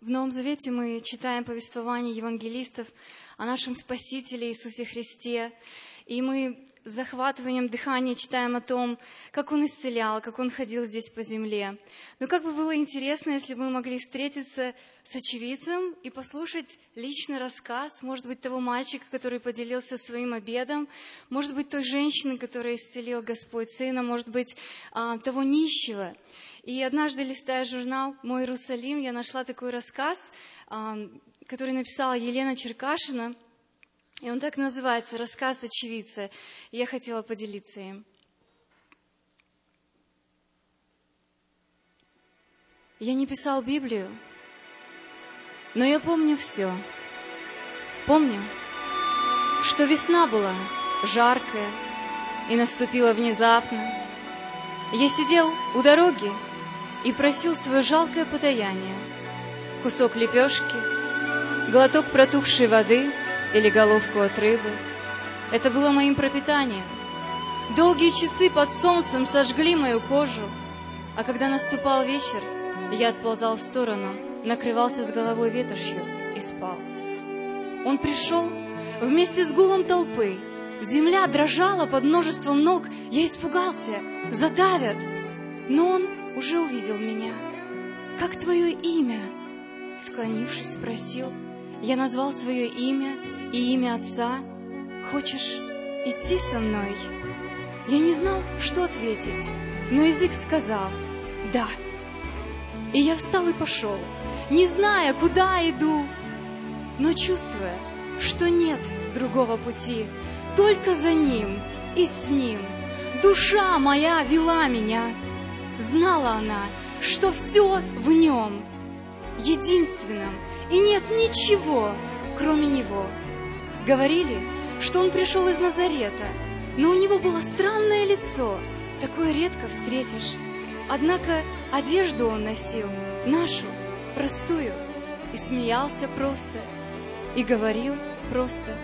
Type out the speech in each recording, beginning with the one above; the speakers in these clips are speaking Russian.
В Новом Завете мы читаем повествование евангелистов о нашем Спасителе Иисусе Христе, и мы с захватыванием дыхания читаем о том, как Он исцелял, как Он ходил здесь по земле. Но как бы было интересно, если бы мы могли встретиться с очевидцем и послушать личный рассказ, может быть, того мальчика, который поделился своим обедом, может быть, той женщины, которая исцелил Господь Сына, может быть, а, того нищего. И однажды, листая журнал «Мой Иерусалим», я нашла такой рассказ, который написала Елена Черкашина, и он так называется «Рассказ очевидца». И я хотела поделиться им. Я не писал Библию, но я помню все. Помню, что весна была жаркая и наступила внезапно. Я сидел у дороги и просил свое жалкое подаяние. Кусок лепешки, глоток протухшей воды или головку от рыбы. Это было моим пропитанием. Долгие часы под солнцем сожгли мою кожу, а когда наступал вечер, я отползал в сторону, накрывался с головой ветошью и спал. Он пришел вместе с гулом толпы. Земля дрожала под множеством ног. Я испугался, задавят. Но он уже увидел меня. «Как твое имя?» Склонившись, спросил. Я назвал свое имя и имя отца. «Хочешь идти со мной?» Я не знал, что ответить, но язык сказал «да». И я встал и пошел, не зная, куда иду, но чувствуя, что нет другого пути, только за ним и с ним. Душа моя вела меня, Знала она, что все в нем, единственном, и нет ничего, кроме него. Говорили, что он пришел из Назарета, но у него было странное лицо, такое редко встретишь. Однако одежду он носил, нашу, простую, и смеялся просто, и говорил просто.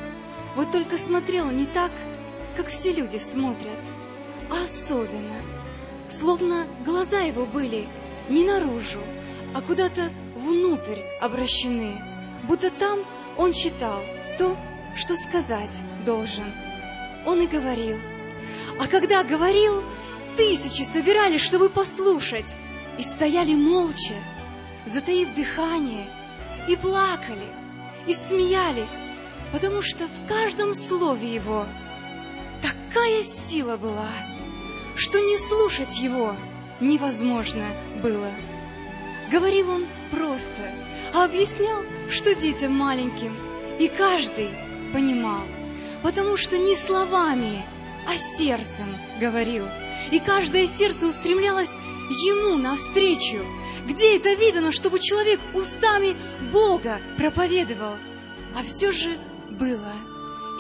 Вот только смотрел не так, как все люди смотрят, а особенно — словно глаза его были не наружу, а куда-то внутрь обращены, будто там он читал то, что сказать должен. Он и говорил. А когда говорил, тысячи собирались, чтобы послушать, и стояли молча, затаив дыхание, и плакали, и смеялись, потому что в каждом слове его такая сила была — что не слушать его невозможно было. Говорил он просто, а объяснял, что детям маленьким, и каждый понимал, потому что не словами, а сердцем говорил, и каждое сердце устремлялось ему навстречу. Где это видано, чтобы человек устами Бога проповедовал? А все же было.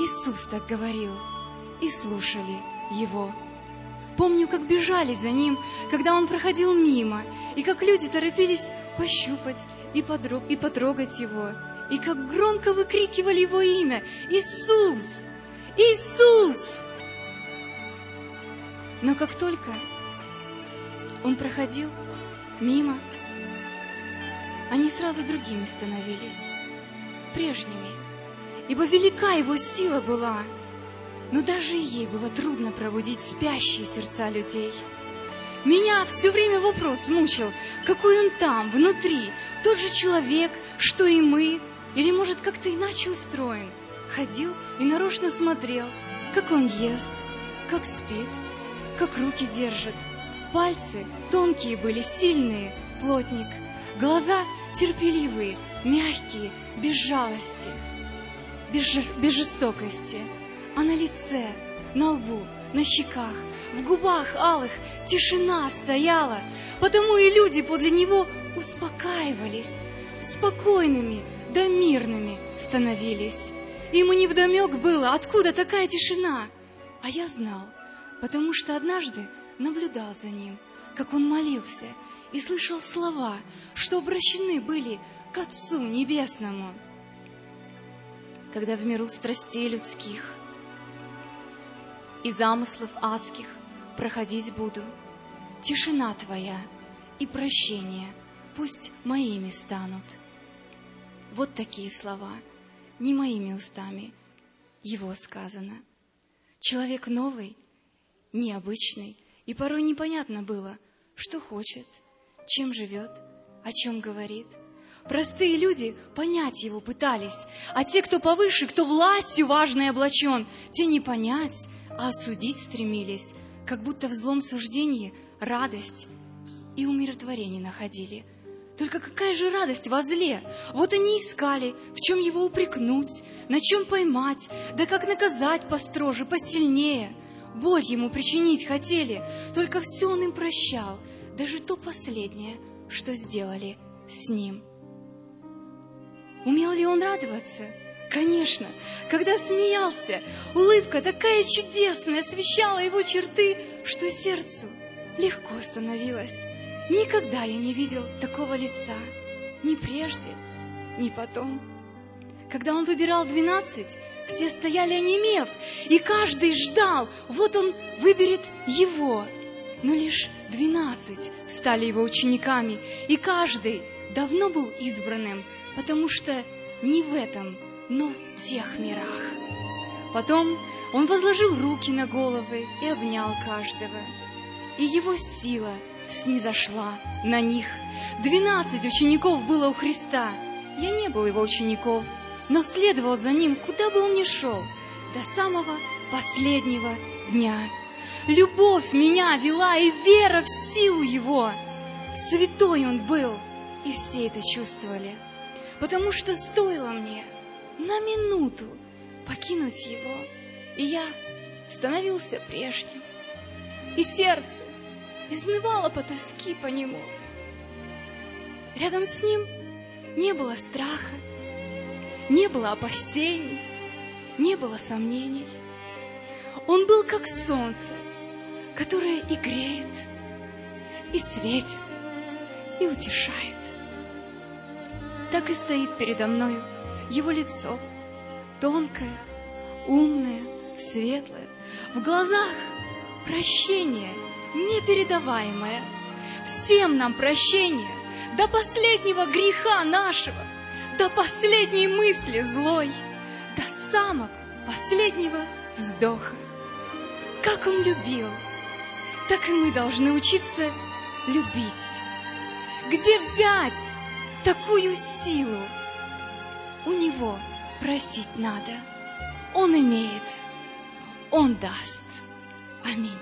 Иисус так говорил, и слушали Его. Помню, как бежали за ним, когда он проходил мимо, и как люди торопились пощупать и, подрог, и потрогать его, и как громко выкрикивали его имя «Иисус! Иисус!» Но как только он проходил мимо, они сразу другими становились, прежними, ибо велика его сила была — но даже ей было трудно пробудить спящие сердца людей. Меня все время вопрос мучил, какой он там, внутри, тот же человек, что и мы, или, может, как-то иначе устроен. Ходил и нарочно смотрел, как он ест, как спит, как руки держит. Пальцы тонкие были, сильные, плотник. Глаза терпеливые, мягкие, без жалости, без, без жестокости а на лице, на лбу, на щеках, в губах алых тишина стояла, потому и люди подле него успокаивались, спокойными да мирными становились. Ему невдомек было, откуда такая тишина. А я знал, потому что однажды наблюдал за ним, как он молился, и слышал слова, что обращены были к Отцу Небесному. Когда в миру страстей людских и замыслов адских проходить буду. Тишина Твоя и прощение пусть моими станут. вот такие слова, не моими устами, его сказано. Человек новый, необычный, и порой непонятно было, что хочет, чем живет, о чем говорит. Простые люди понять его пытались, а те, кто повыше, кто властью важной облачен, те не понять, а осудить стремились, как будто в злом суждении радость и умиротворение находили. Только какая же радость во зле! Вот они искали, в чем его упрекнуть, на чем поймать, да как наказать построже, посильнее. Боль ему причинить хотели, только все он им прощал, даже то последнее, что сделали с ним. Умел ли он радоваться? Конечно, когда смеялся, улыбка такая чудесная освещала его черты, что сердцу легко становилось. Никогда я не видел такого лица, ни прежде, ни потом. Когда он выбирал двенадцать, все стояли онемев, и каждый ждал, вот он выберет его. Но лишь двенадцать стали его учениками, и каждый давно был избранным, потому что не в этом но в тех мирах. Потом он возложил руки на головы и обнял каждого. И его сила снизошла на них. Двенадцать учеников было у Христа. Я не был его учеников, но следовал за ним, куда бы он ни шел, до самого последнего дня. Любовь меня вела и вера в силу его. Святой он был, и все это чувствовали, потому что стоило мне на минуту покинуть его, и я становился прежним. И сердце изнывало по тоски по нему. Рядом с ним не было страха, не было опасений, не было сомнений. Он был как солнце, которое и греет, и светит, и утешает. Так и стоит передо мною его лицо тонкое, умное, светлое, в глазах прощение непередаваемое. Всем нам прощение до последнего греха нашего, до последней мысли злой, до самого последнего вздоха. Как он любил, так и мы должны учиться любить. Где взять такую силу? У него просить надо. Он имеет, он даст. Аминь.